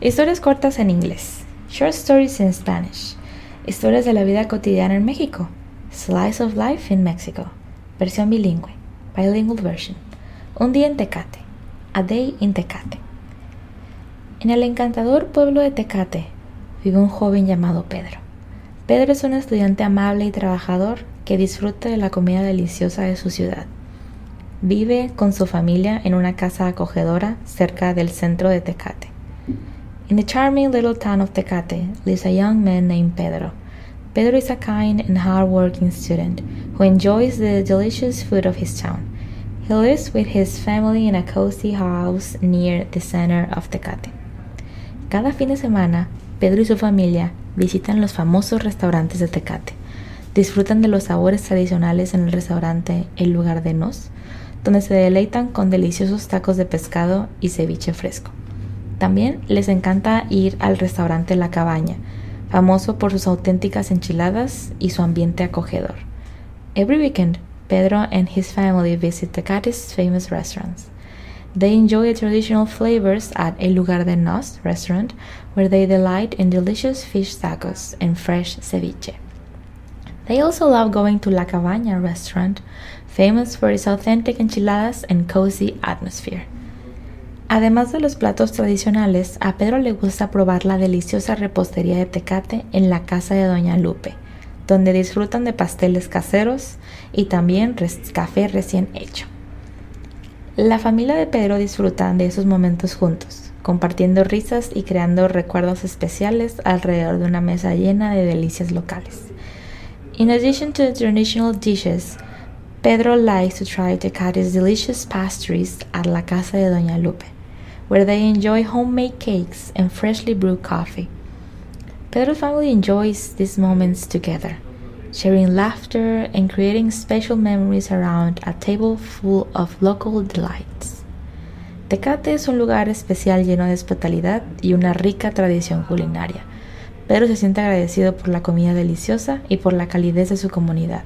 Historias cortas en inglés. Short stories in Spanish. Historias de la vida cotidiana en México. Slice of life in Mexico. Versión bilingüe. Bilingual version. Un día en Tecate. A Day in Tecate. En el encantador pueblo de Tecate vive un joven llamado Pedro. Pedro es un estudiante amable y trabajador que disfruta de la comida deliciosa de su ciudad. Vive con su familia en una casa acogedora cerca del centro de Tecate. In the charming little town of Tecate lives a young man named Pedro. Pedro is a kind and hard-working student who enjoys the delicious food of his town. He lives with his family in a cozy house near the center of Tecate. Cada fin de semana, Pedro y su familia visitan los famosos restaurantes de Tecate. Disfrutan de los sabores tradicionales en el restaurante El Lugar de Nos, donde se deleitan con deliciosos tacos de pescado y ceviche fresco. También les encanta ir al restaurante La Cabaña, famoso por sus auténticas enchiladas y su ambiente acogedor. Every weekend, Pedro and his family visit Tecate's famous restaurants. They enjoy the traditional flavors at El Lugar de Nos restaurant, where they delight in delicious fish tacos and fresh ceviche. They also love going to La Cabaña restaurant, famous for its authentic enchiladas and cozy atmosphere. Además de los platos tradicionales, a Pedro le gusta probar la deliciosa repostería de Tecate en la casa de Doña Lupe, donde disfrutan de pasteles caseros y también café recién hecho. La familia de Pedro disfrutan de esos momentos juntos, compartiendo risas y creando recuerdos especiales alrededor de una mesa llena de delicias locales. In addition to the traditional dishes, Pedro likes to try Tecate's delicious pastries at la casa de Doña Lupe, where they enjoy homemade cakes and freshly brewed coffee. Pedro's family enjoys these moments together, sharing laughter and creating special memories around a table full of local delights. Tecate es un lugar especial lleno de hospitalidad y una rica tradición culinaria. Pedro se siente agradecido por la comida deliciosa y por la calidez de su comunidad,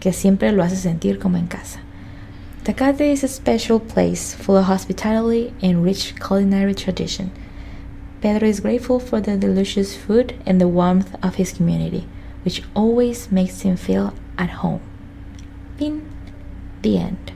que siempre lo hace sentir como en casa. Tecate is a special place full of hospitality and rich culinary tradition. Pedro is grateful for the delicious food and the warmth of his community, which always makes him feel at home. In the end.